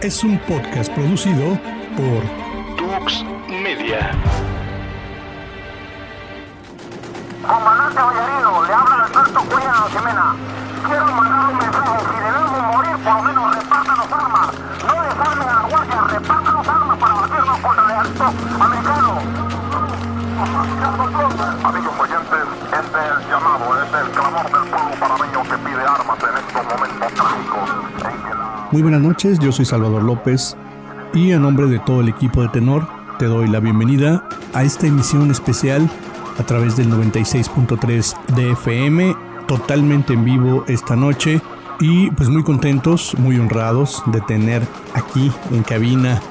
Es un podcast producido por Tux Media. Comandante Vallarino, le habla Alberto Cuellado Jimena. Quiero mandar un mensaje. Si debemos morir, por lo menos repartan las armas. No desarmen a la guardia, repartan las armas para batirnos contra el ejército americano. Amigos oyentes, este es el llamado, este es el clamor del pueblo panameño que pide armas en estos momentos trágicos en que la... Muy buenas noches, yo soy Salvador López y a nombre de todo el equipo de Tenor te doy la bienvenida a esta emisión especial a través del 96.3 de FM, totalmente en vivo esta noche y pues muy contentos, muy honrados de tener aquí en cabina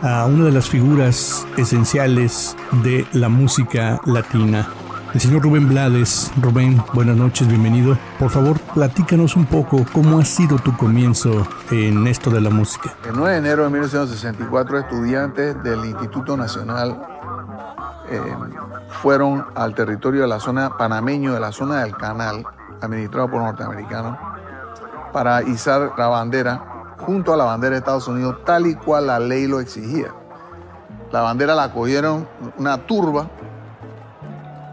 a una de las figuras esenciales de la música latina. El señor Rubén Blades. Rubén, buenas noches, bienvenido. Por favor, platícanos un poco cómo ha sido tu comienzo en esto de la música. El 9 de enero de 1964, estudiantes del Instituto Nacional eh, fueron al territorio de la zona panameño, de la zona del canal, administrado por norteamericanos, para izar la bandera junto a la bandera de Estados Unidos, tal y cual la ley lo exigía. La bandera la cogieron una turba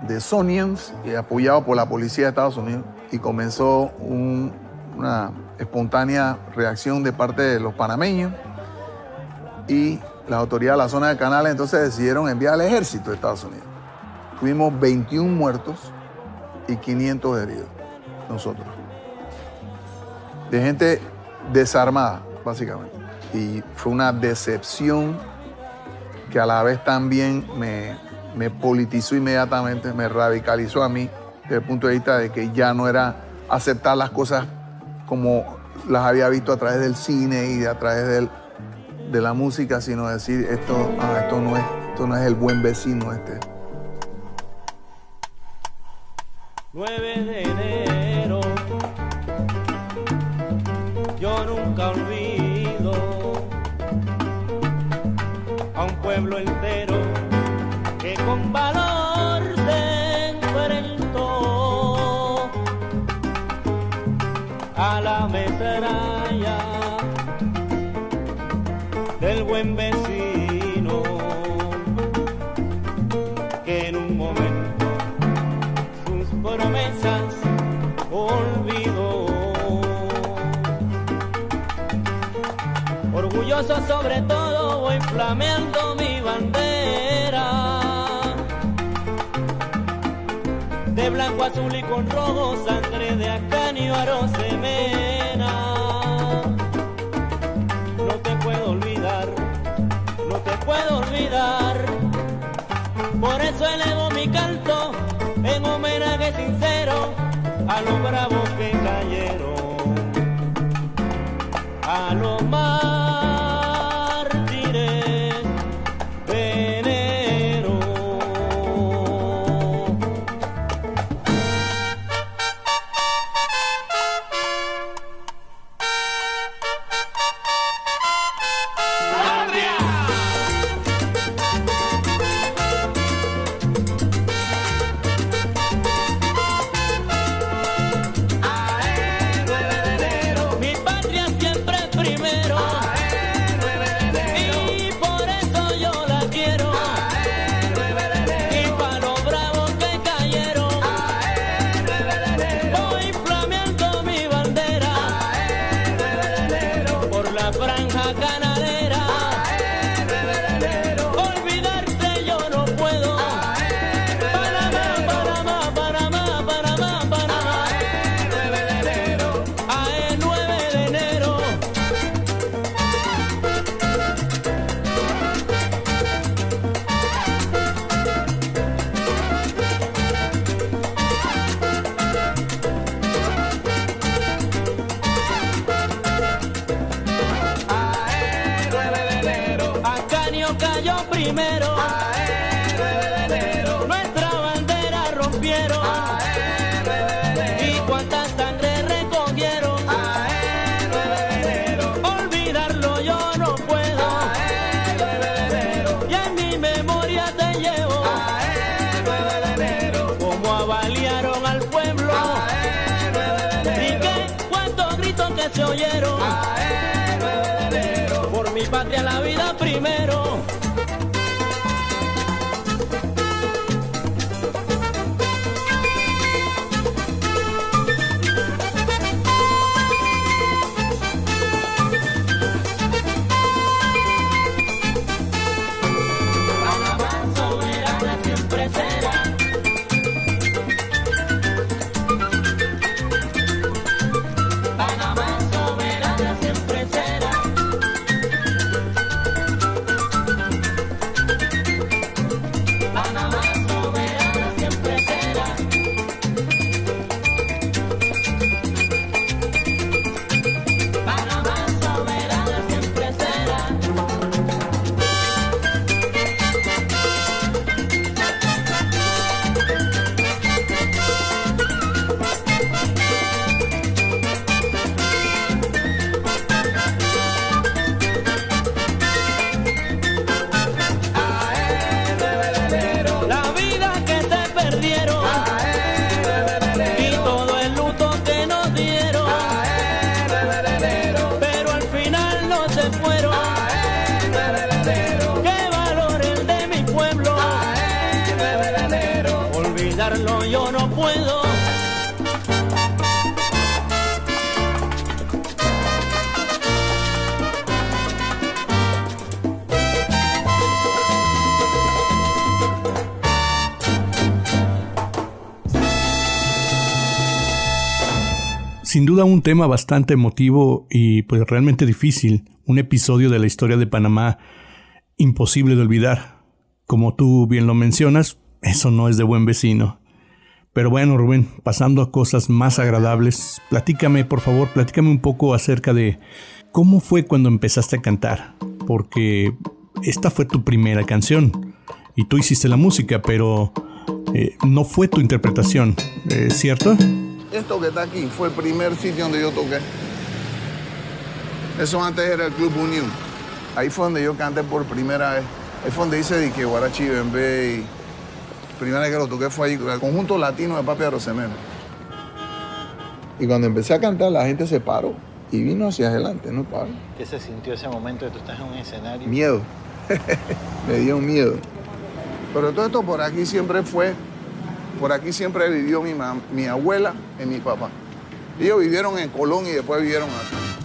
de Sonians y apoyado por la policía de Estados Unidos y comenzó un- una espontánea reacción de parte de los panameños y las autoridades de la zona del canal entonces decidieron enviar al ejército de Estados Unidos. Tuvimos 21 muertos y 500 heridos nosotros. De gente desarmada, básicamente. Y fue una decepción que a la vez también me, me politizó inmediatamente, me radicalizó a mí desde el punto de vista de que ya no era aceptar las cosas como las había visto a través del cine y a través de la música, sino decir esto, ah, esto, no es, esto no es el buen vecino este. 9 de sobre todo voy flameando mi bandera. De blanco, azul y con rojo, sangre de Acanio Arosemena. No te puedo olvidar, no te puedo olvidar. Por eso elevo mi canto en homenaje sincero a los bravos Un tema bastante emotivo y pues realmente difícil, un episodio de la historia de Panamá imposible de olvidar. Como tú bien lo mencionas, eso no es de buen vecino. Pero bueno, Rubén, pasando a cosas más agradables, platícame, por favor, platícame un poco acerca de cómo fue cuando empezaste a cantar, porque esta fue tu primera canción y tú hiciste la música, pero eh, no fue tu interpretación, ¿cierto? Esto que está aquí fue el primer sitio donde yo toqué. Eso antes era el Club Unión. Ahí fue donde yo canté por primera vez. Ahí fue donde hice que Guarachi Bembe y primera vez que lo toqué fue ahí, el conjunto latino de Papi Arosemena. Y cuando empecé a cantar, la gente se paró y vino hacia adelante, no paró. ¿Qué se sintió ese momento de tú estás en un escenario? Miedo. Me dio miedo. Pero todo esto por aquí siempre fue por aquí siempre vivió mi, mi abuela y mi papá. Ellos vivieron en Colón y después vivieron acá.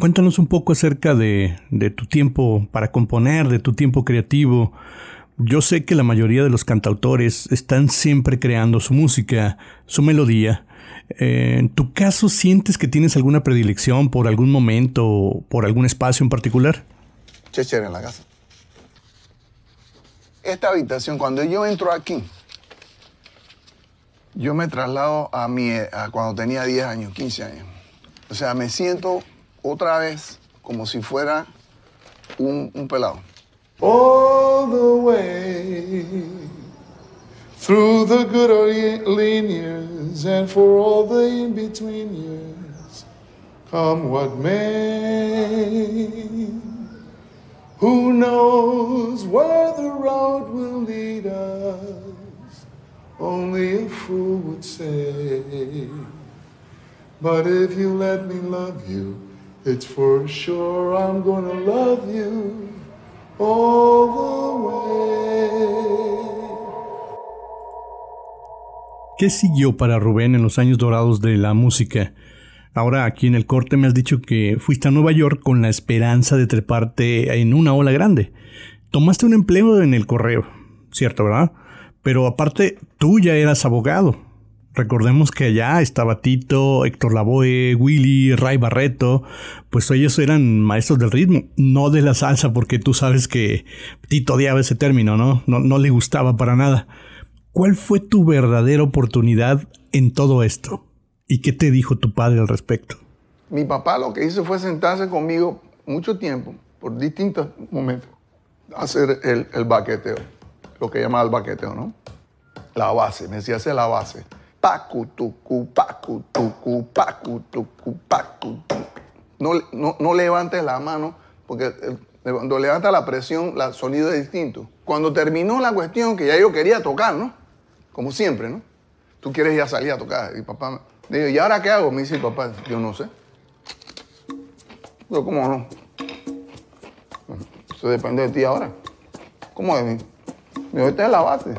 Cuéntanos un poco acerca de, tu tiempo para componer, de tu tiempo creativo. Yo sé que la mayoría de los cantautores están siempre creando su música, su melodía. Eh, ¿En tu caso sientes que tienes alguna predilección por algún momento o por algún espacio en particular? Chéchere en la casa. Esta habitación, cuando yo entro aquí, yo me traslado a, mi, a cuando tenía 10 años, 15 años. O sea, me siento otra vez como si fuera un, un pelado. All the way through the good or lean years and for all the in between years, come what may. Who knows where the road will lead us? Only a fool would say. But if you let me love you, it's for sure I'm gonna love you all the way. ¿Qué siguió para Rubén en los años dorados de la música? Ahora aquí en el corte me has dicho que fuiste a Nueva York con la esperanza de treparte en una ola grande. Tomaste un empleo en el correo, cierto, ¿verdad? Pero aparte, tú ya eras abogado. Recordemos que allá estaba Tito, Héctor Lavoe, Willy, Ray Barreto, pues ellos eran maestros del ritmo, no de la salsa, porque tú sabes que Tito odiaba ese término, ¿no? No, no le gustaba para nada. ¿Cuál fue tu verdadera oportunidad en todo esto? ¿Y qué te dijo tu padre al respecto? Mi papá lo que hizo fue sentarse conmigo mucho tiempo, por distintos momentos, a hacer el, el baqueteo, lo que llama el baqueteo, ¿no? La base, me decía hacer la base pacu, tucu, pacu, tucu, pacu, tucu, pacu. No, no, no levantes la mano porque cuando levanta la presión, el sonido es distinto. Cuando terminó la cuestión, que ya yo quería tocar, ¿no? Como siempre, ¿no? Tú quieres ya salir a tocar. Y papá me dijo, ¿y ahora qué hago? Me dice papá, yo no sé. Yo, ¿cómo no? Eso depende de ti ahora. ¿Cómo de mí? Me dijo, esta es la base.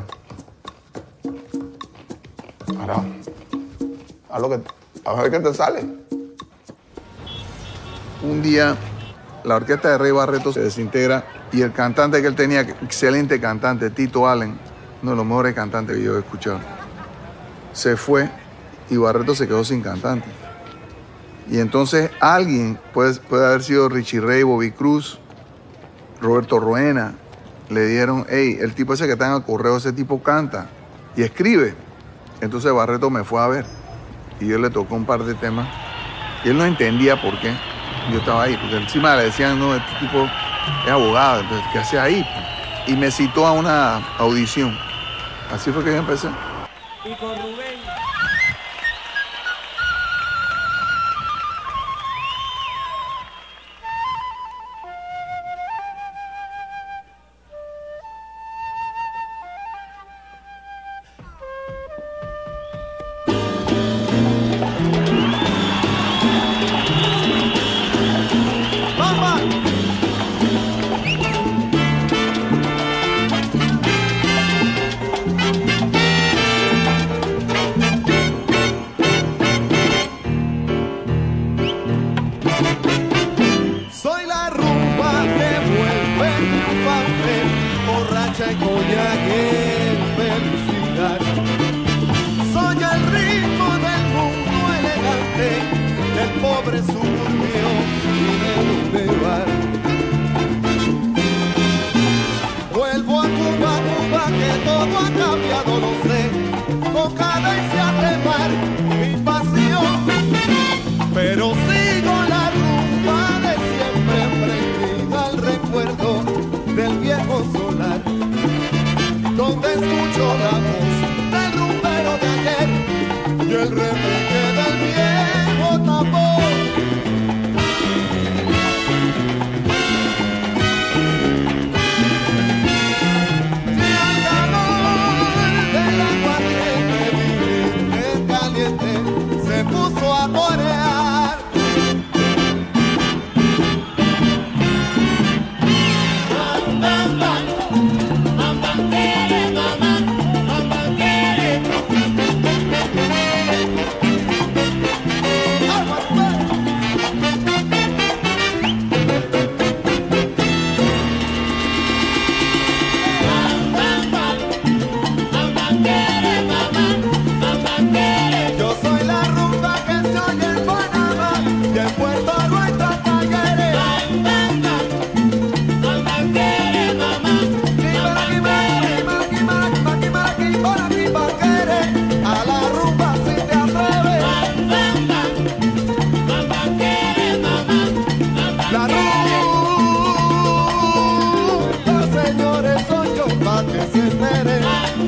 A, ver qué te sale. Un día, la orquesta de Rey Barreto se desintegra y el cantante que él tenía, excelente cantante, Tito Allen, uno de los mejores cantantes que yo he escuchado, se fue y Barreto se quedó sin cantante. Y entonces alguien, puede, puede haber sido Richie Ray, Bobby Cruz, Roberto Ruena, le dieron, hey, el tipo ese que está en el correo, ese tipo canta y escribe. Entonces Barreto me fue a ver y yo le tocó un par de temas y él no entendía por qué yo estaba ahí, porque encima le decían, no, este tipo es abogado, entonces, ¿qué hace ahí? Y me citó a una audición. Así fue que yo empecé. presumo. Se.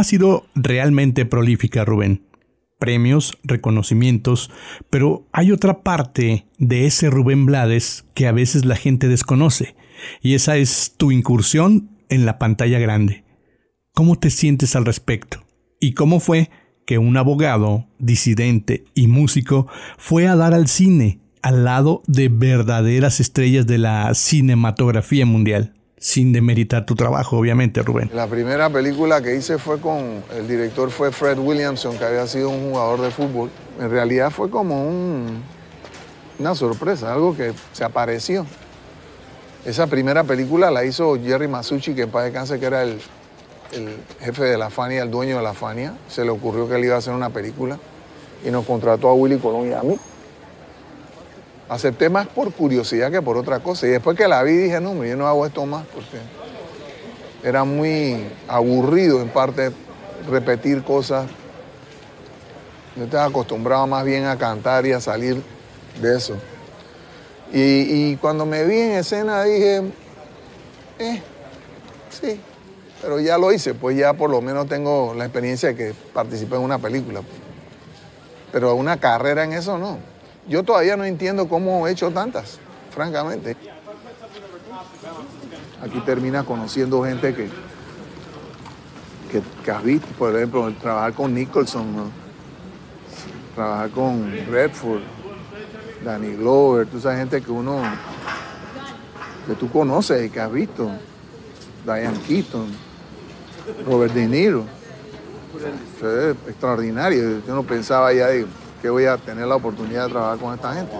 Ha sido realmente prolífica, Rubén. Premios, reconocimientos, pero hay otra parte de ese Rubén Blades que a veces la gente desconoce, y esa es tu incursión en la pantalla grande. ¿Cómo te sientes al respecto? ¿Y cómo fue que un abogado, disidente y músico fue a dar al cine al lado de verdaderas estrellas de la cinematografía mundial? Sin demeritar tu trabajo, obviamente, Rubén. La primera película que hice fue con, el director fue Fred Williamson, que había sido un jugador de fútbol. En realidad fue como un- una sorpresa, algo que se apareció. Esa primera película la hizo Jerry Masucci, que en paz descanse, que era el, el jefe de la Fania, el dueño de la Fania. Se le ocurrió que él iba a hacer una película y nos contrató a Willy Colón y a mí. Acepté más por curiosidad que por otra cosa. Y después que la vi dije, no, yo no hago esto más porque era muy aburrido en parte repetir cosas. Yo estaba acostumbrado más bien a cantar y a salir de eso. Y, y cuando me vi en escena dije, eh, sí, pero ya lo hice, pues ya por lo menos tengo la experiencia de que participé en una película. Pero una carrera en eso no. Yo todavía no entiendo cómo he hecho tantas, francamente. Aquí termina conociendo gente que, que, has visto, por ejemplo, trabajar con Nicholson, trabajar con Redford, Danny Glover, toda esa gente que uno, que tú conoces y que has visto, Diane Keaton, Robert De Niro. Fue extraordinario. Yo no pensaba ya de que voy a tener la oportunidad de trabajar con esta gente.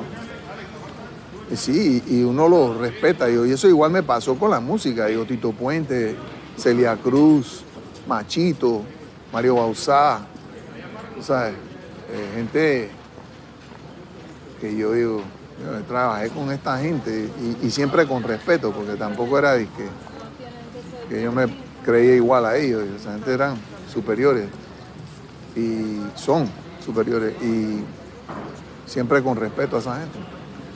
Sí, y uno lo respeta. Y eso igual me pasó con la música. Digo, Tito Puente, Celia Cruz, Machito, Mario Bausá. ¿Sabes? Eh, gente que yo digo, trabajé con esta gente y, siempre con respeto, porque tampoco era que yo me creía igual a ellos. Esa gente eran superiores. Y son, superiores y siempre con respeto a esa gente.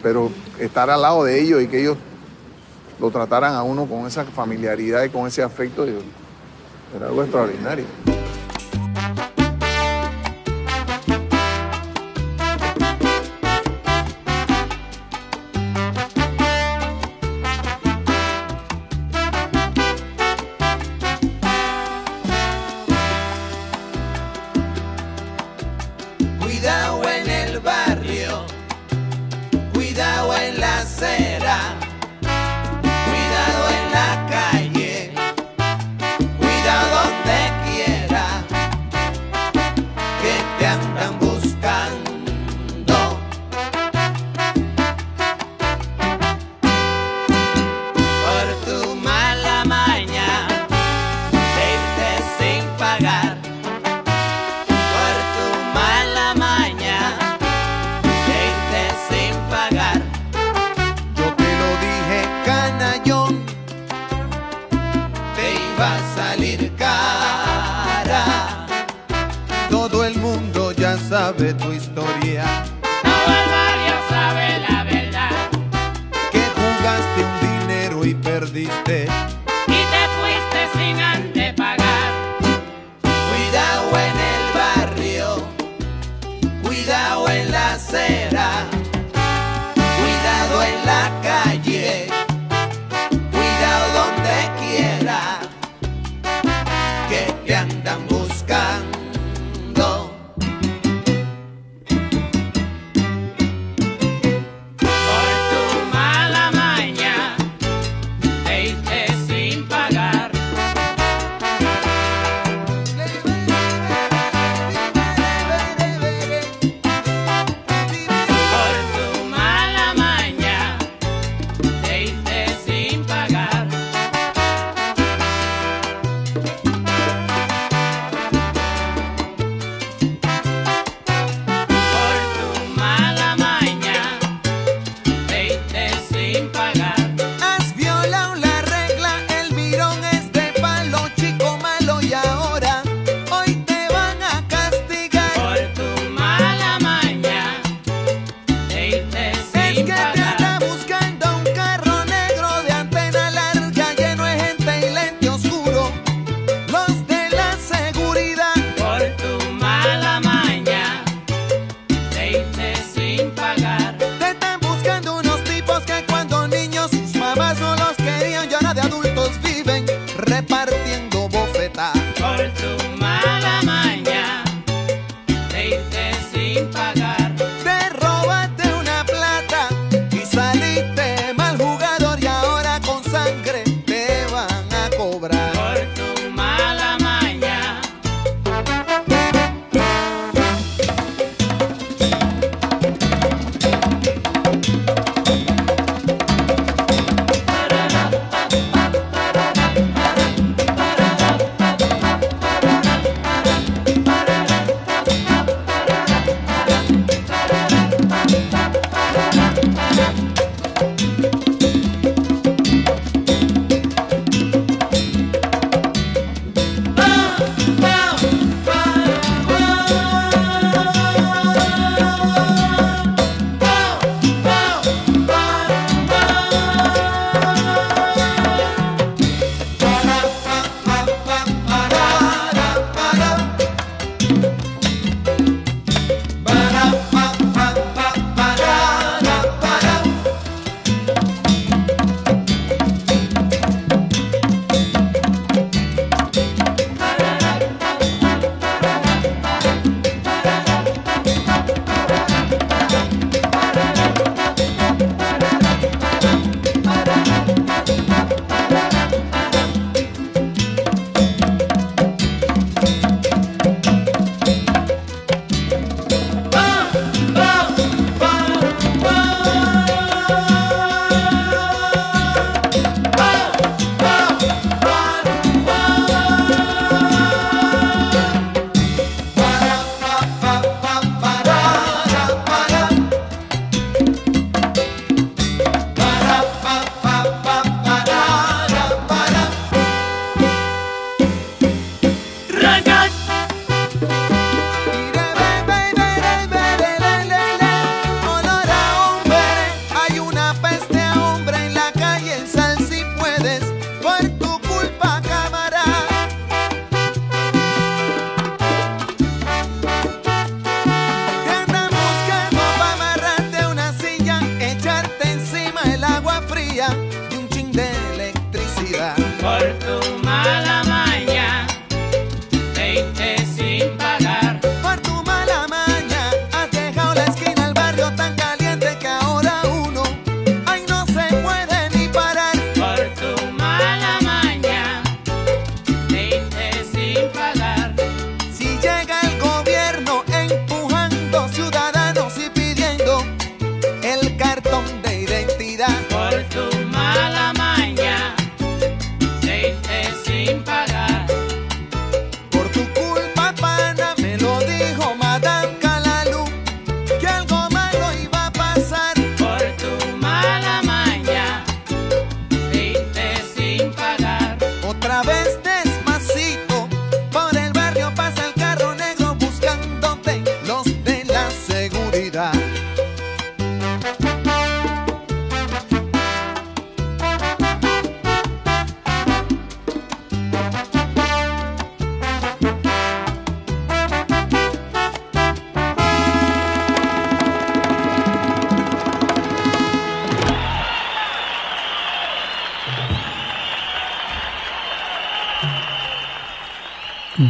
Pero estar al lado de ellos y que ellos lo trataran a uno con esa familiaridad y con ese afecto, era algo extraordinario. andan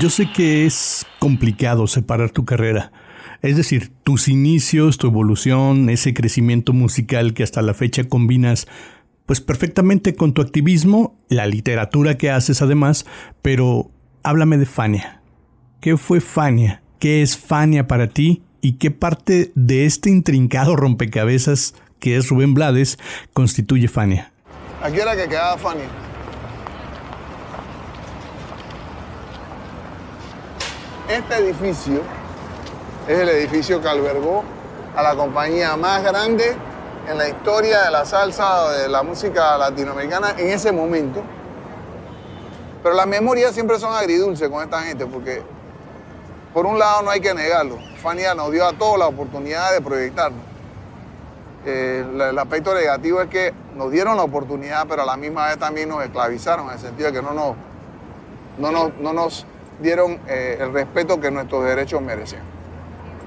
Yo sé que es complicado separar tu carrera, es decir, tus inicios, tu evolución, ese crecimiento musical que hasta la fecha combinas pues perfectamente con tu activismo, la literatura que haces además, pero háblame de Fania. ¿Qué fue Fania? ¿Qué es Fania para ti? ¿Y qué parte de este intrincado rompecabezas que es Rubén Blades constituye Fania? Aquí era que quedaba Fania. Este edificio es el edificio que albergó a la compañía más grande en la historia de la salsa de la música latinoamericana en ese momento. Pero las memorias siempre son agridulces con esta gente porque, por un lado, no hay que negarlo. Fania nos dio a todos la oportunidad de proyectarnos. Eh, el aspecto negativo es que nos dieron la oportunidad, pero a la misma vez también nos esclavizaron, en el sentido de que no nos, no nos, no nos dieron eh, el respeto que nuestros derechos merecían.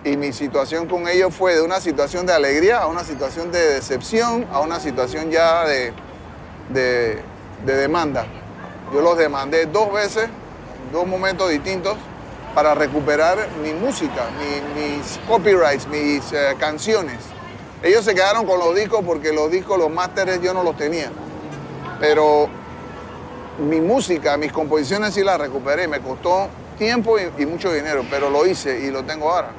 Y mi situación con ellos fue de una situación de alegría a una situación de decepción, a una situación ya de, de, de demanda. Yo los demandé dos veces, dos momentos distintos, para recuperar mi música, mi- mis copyrights, mis eh, canciones. Ellos se quedaron con los discos porque los discos, los másteres, yo no los tenía. Pero mi música, mis composiciones sí las recuperé. Me costó tiempo y, y mucho dinero, pero lo hice y lo tengo ahora.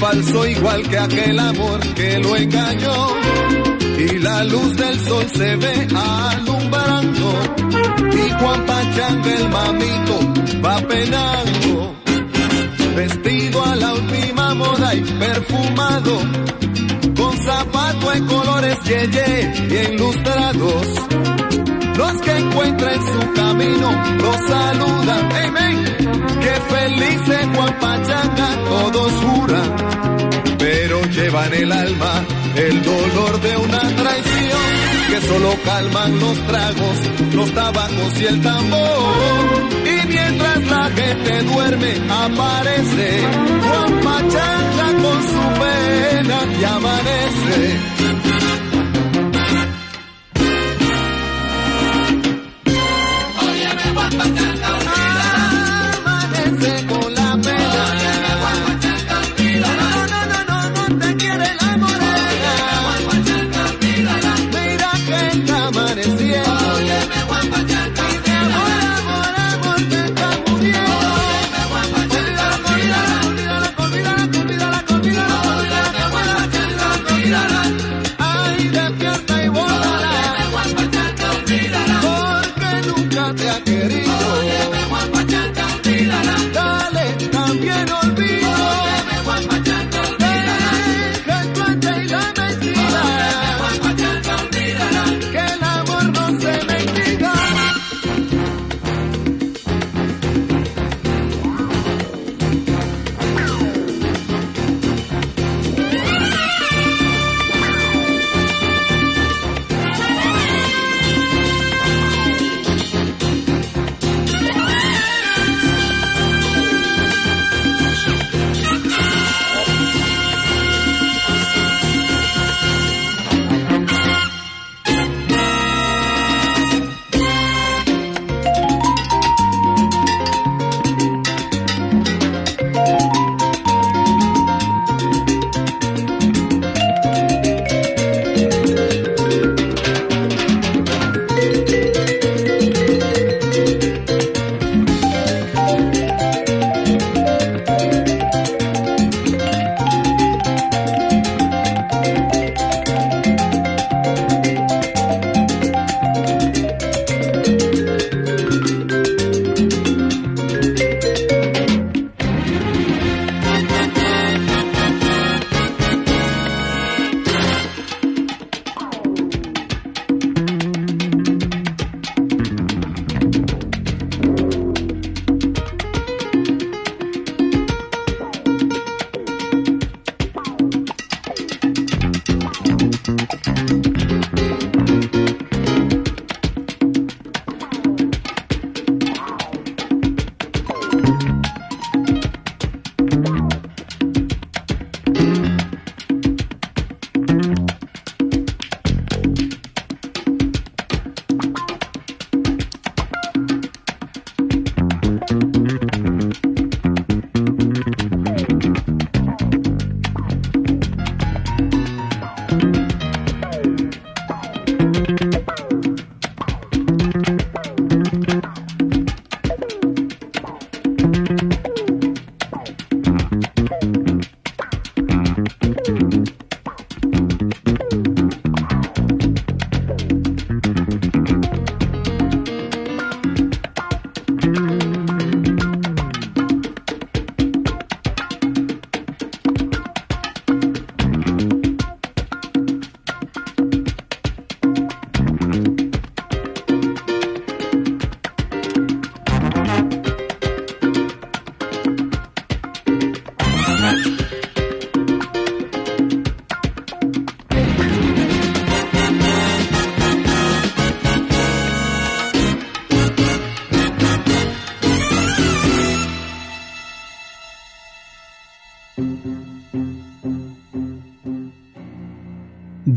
Falso igual que aquel amor que lo engañó. Y la luz del sol se ve alumbrando. Y Juan Pachanga el mamito va penando. Vestido a la última moda y perfumado. Con zapato en colores yeye y ilustrados. Los que encuentra en su camino los saludan. Hey, men, que feliz en Guapachanga todos juran. Pero llevan el alma el dolor de una traición que solo calman los tragos, los tabacos y el tambor. Y mientras la gente duerme aparece Guapachanga con su pena y. Amanece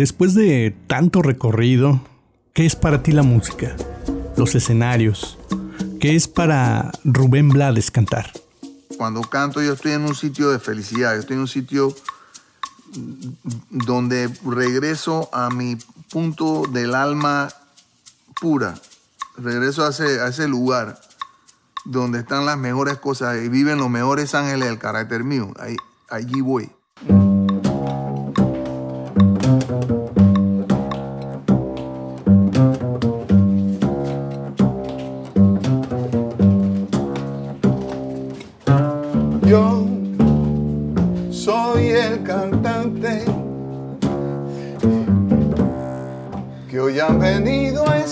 después de tanto recorrido, ¿qué es para ti la música? Los escenarios. ¿Qué es para Rubén Blades cantar? Cuando canto yo estoy en un sitio de felicidad, estoy en un sitio donde regreso a mi punto del alma pura, regreso a ese, a ese lugar donde están las mejores cosas y viven los mejores ángeles del carácter mío. Allí voy.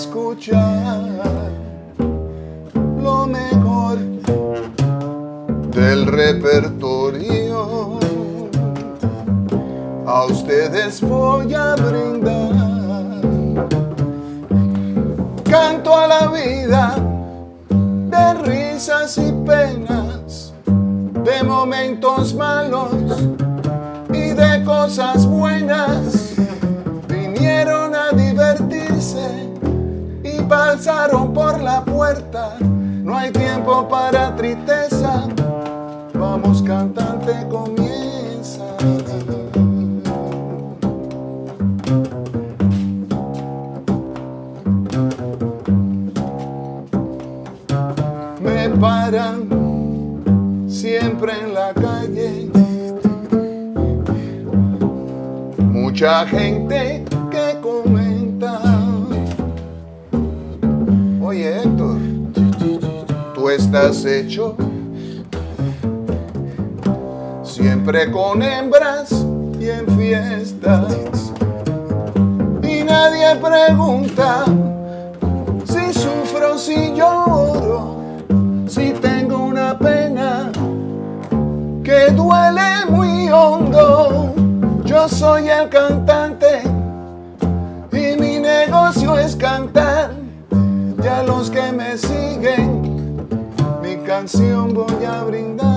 Escuchar lo mejor del repertorio. A ustedes voy a brindar. Canto a la vida de risas y penas, de momentos malos y de cosas pasaron por la puerta. No hay tiempo para tristeza. Vamos, cantante, comienza. Me paran siempre en la calle. Mucha gente estás hecho siempre con hembras y en fiestas. Y nadie pregunta si sufro, si lloro, si tengo una pena que duele muy hondo. Yo soy el cantante y mi negocio es cantar. Ya los que me siguen, canción voy a brindar.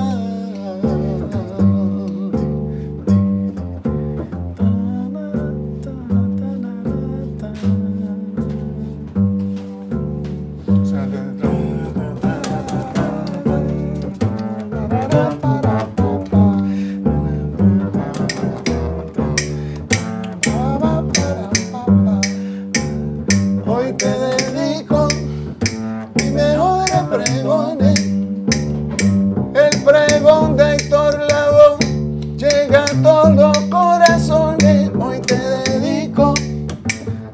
A todos los corazones. Hoy te dedico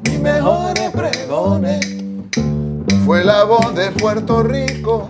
mi mejor pregone, fue la voz de Puerto Rico,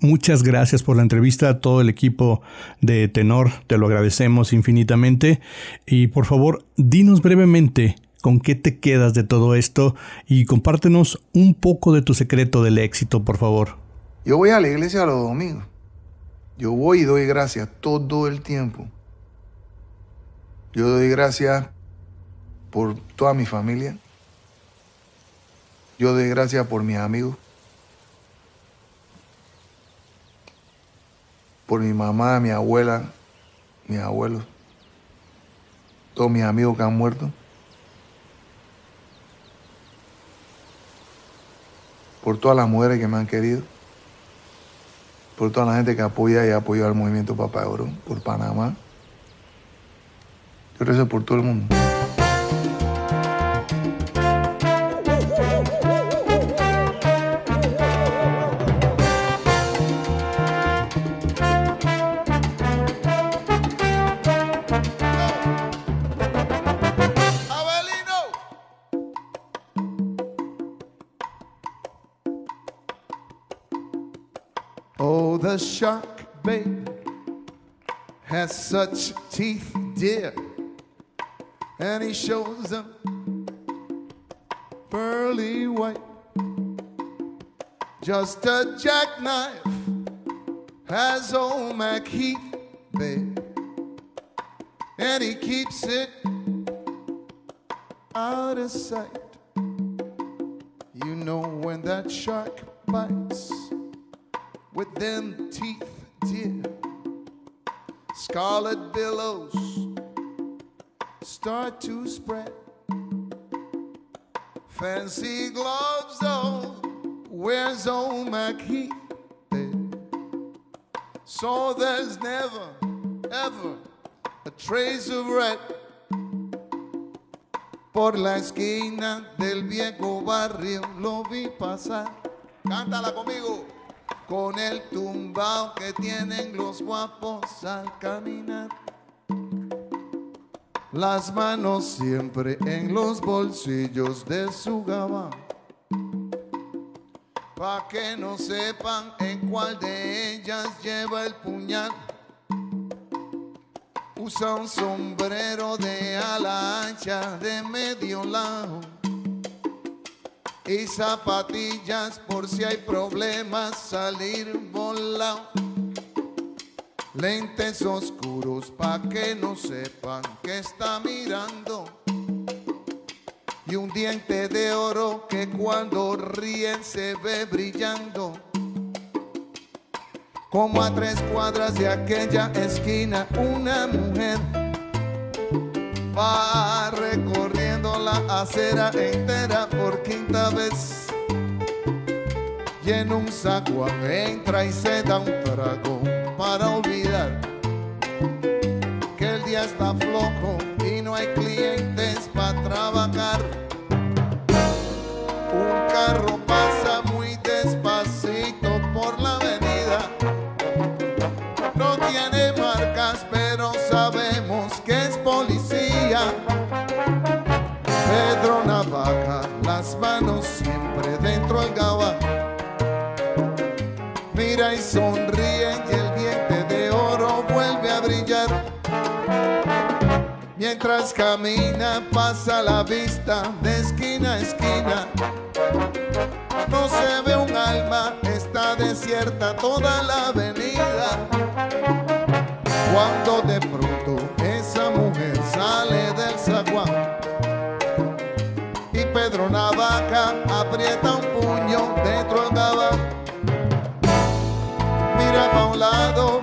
muchas gracias por la entrevista a todo el equipo de Tenor, te lo agradecemos infinitamente. Y por favor, dinos brevemente con qué te quedas de todo esto y compártenos un poco de tu secreto del éxito, por favor. Yo voy a la iglesia los domingos. Yo voy y doy gracias todo el tiempo. Yo doy gracias por toda mi familia. Yo doy gracias por mis amigos. Por mi mamá, mi abuela, mis abuelos. Todos mis amigos que han muerto. Por todas las mujeres que me han querido por toda la gente que apoya y apoyó al movimiento Papá Oro, por Panamá. Yo rezo por todo el mundo. Such teeth, dear, and he shows them pearly white. Just a jackknife has old Mac Heath there, and he keeps it out of sight. You know when that shark bites with them scarlet billows start to spread. Fancy gloves, though, where's old Heath? So there's never, ever a trace of red por la esquina del viejo barrio lo vi pasar. Cántala conmigo. Con el tumbao que tienen los guapos al caminar. Las manos siempre en los bolsillos de su gabán. Pa' que no sepan en cuál de ellas lleva el puñal. Usa un sombrero de ala ancha de medio lado y zapatillas por si hay problemas salir volado. Lentes oscuros pa' que no sepan que está mirando. Y un diente de oro que cuando ríen se ve brillando. Como a tres cuadras de aquella esquina, una mujer va recorriendo la acera entera por quinta vez. Y en un saguán entra y se da un trago para olvidar que el día está flojo Camina pasa la vista de esquina a esquina. No se ve un alma, está desierta toda la avenida. Cuando de pronto esa mujer sale del zaguán y Pedro Navaja aprieta un puño dentro del gabán. Mira pa' un lado,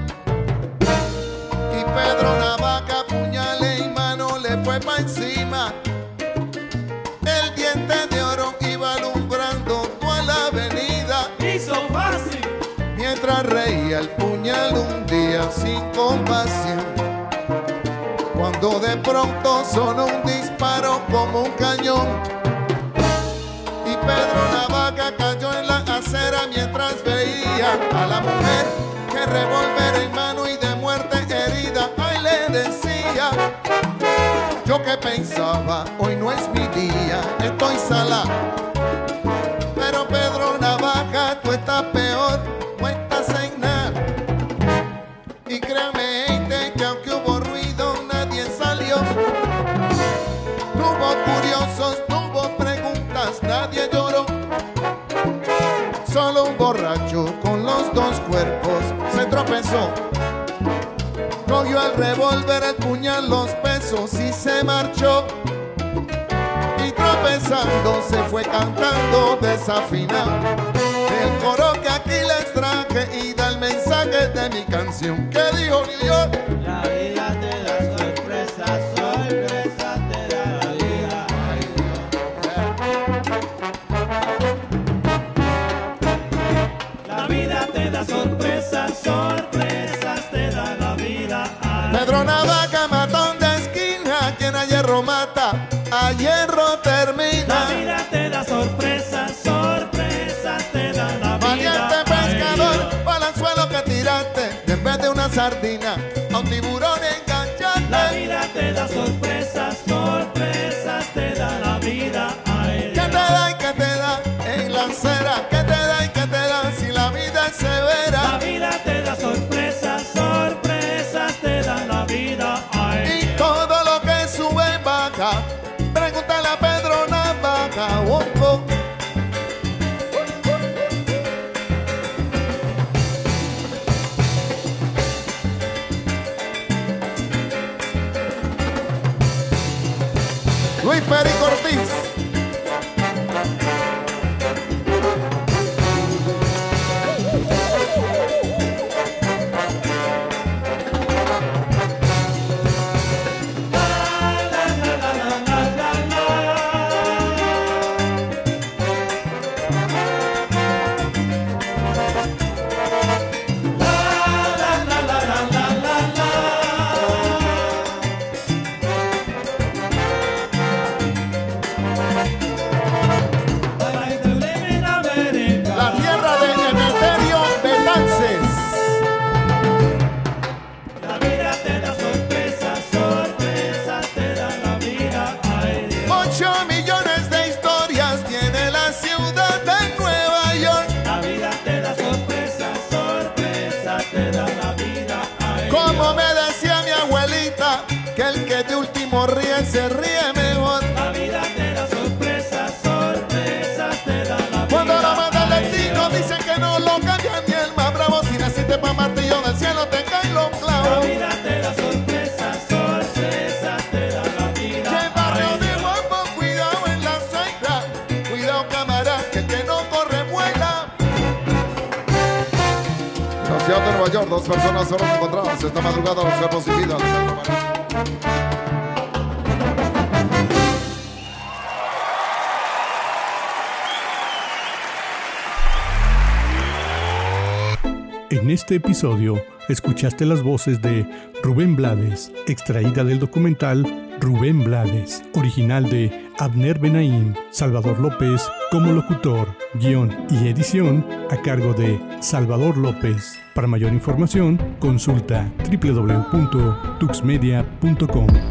Pedro Navaja, puñale y mano le fue pa' encima. El diente de oro iba alumbrando toda la avenida. Hizo fácil. Mientras reía el puñal un día sin compasión. Cuando de pronto sonó un disparo como un cañón. Y Pedro Navaja cayó en la acera mientras veía a la mujer que revólver en mano y pensaba, hoy no es mi día, estoy salado. Pero Pedro Navaja, tú estás peor, no estás en. Y créame, gente, que aunque hubo ruido, nadie salió. Hubo curiosos, hubo preguntas, nadie lloró. Solo un borracho con los dos cuerpos se tropezó. Cogió el revólver, el puñal, los besos y se marchó. Y tropezando se fue cantando desafinado. El coro que aquí les traje y da el mensaje de mi canción que dijo New York. hierro mata, a hierro termina. La vida te da sorpresas, sorpresas te da la vida. Valiente pescador, balanzuelo que tiraste, y en vez de una sardina, a un tiburón enganchaste. La vida te da sorpresas, sorpresas. escuchaste las voces de Rubén Blades, extraída del documental Rubén Blades, original de Abner Benaim, Salvador López como locutor, guion y edición a cargo de Salvador López. Para mayor información, consulta www.tuxmedia.com.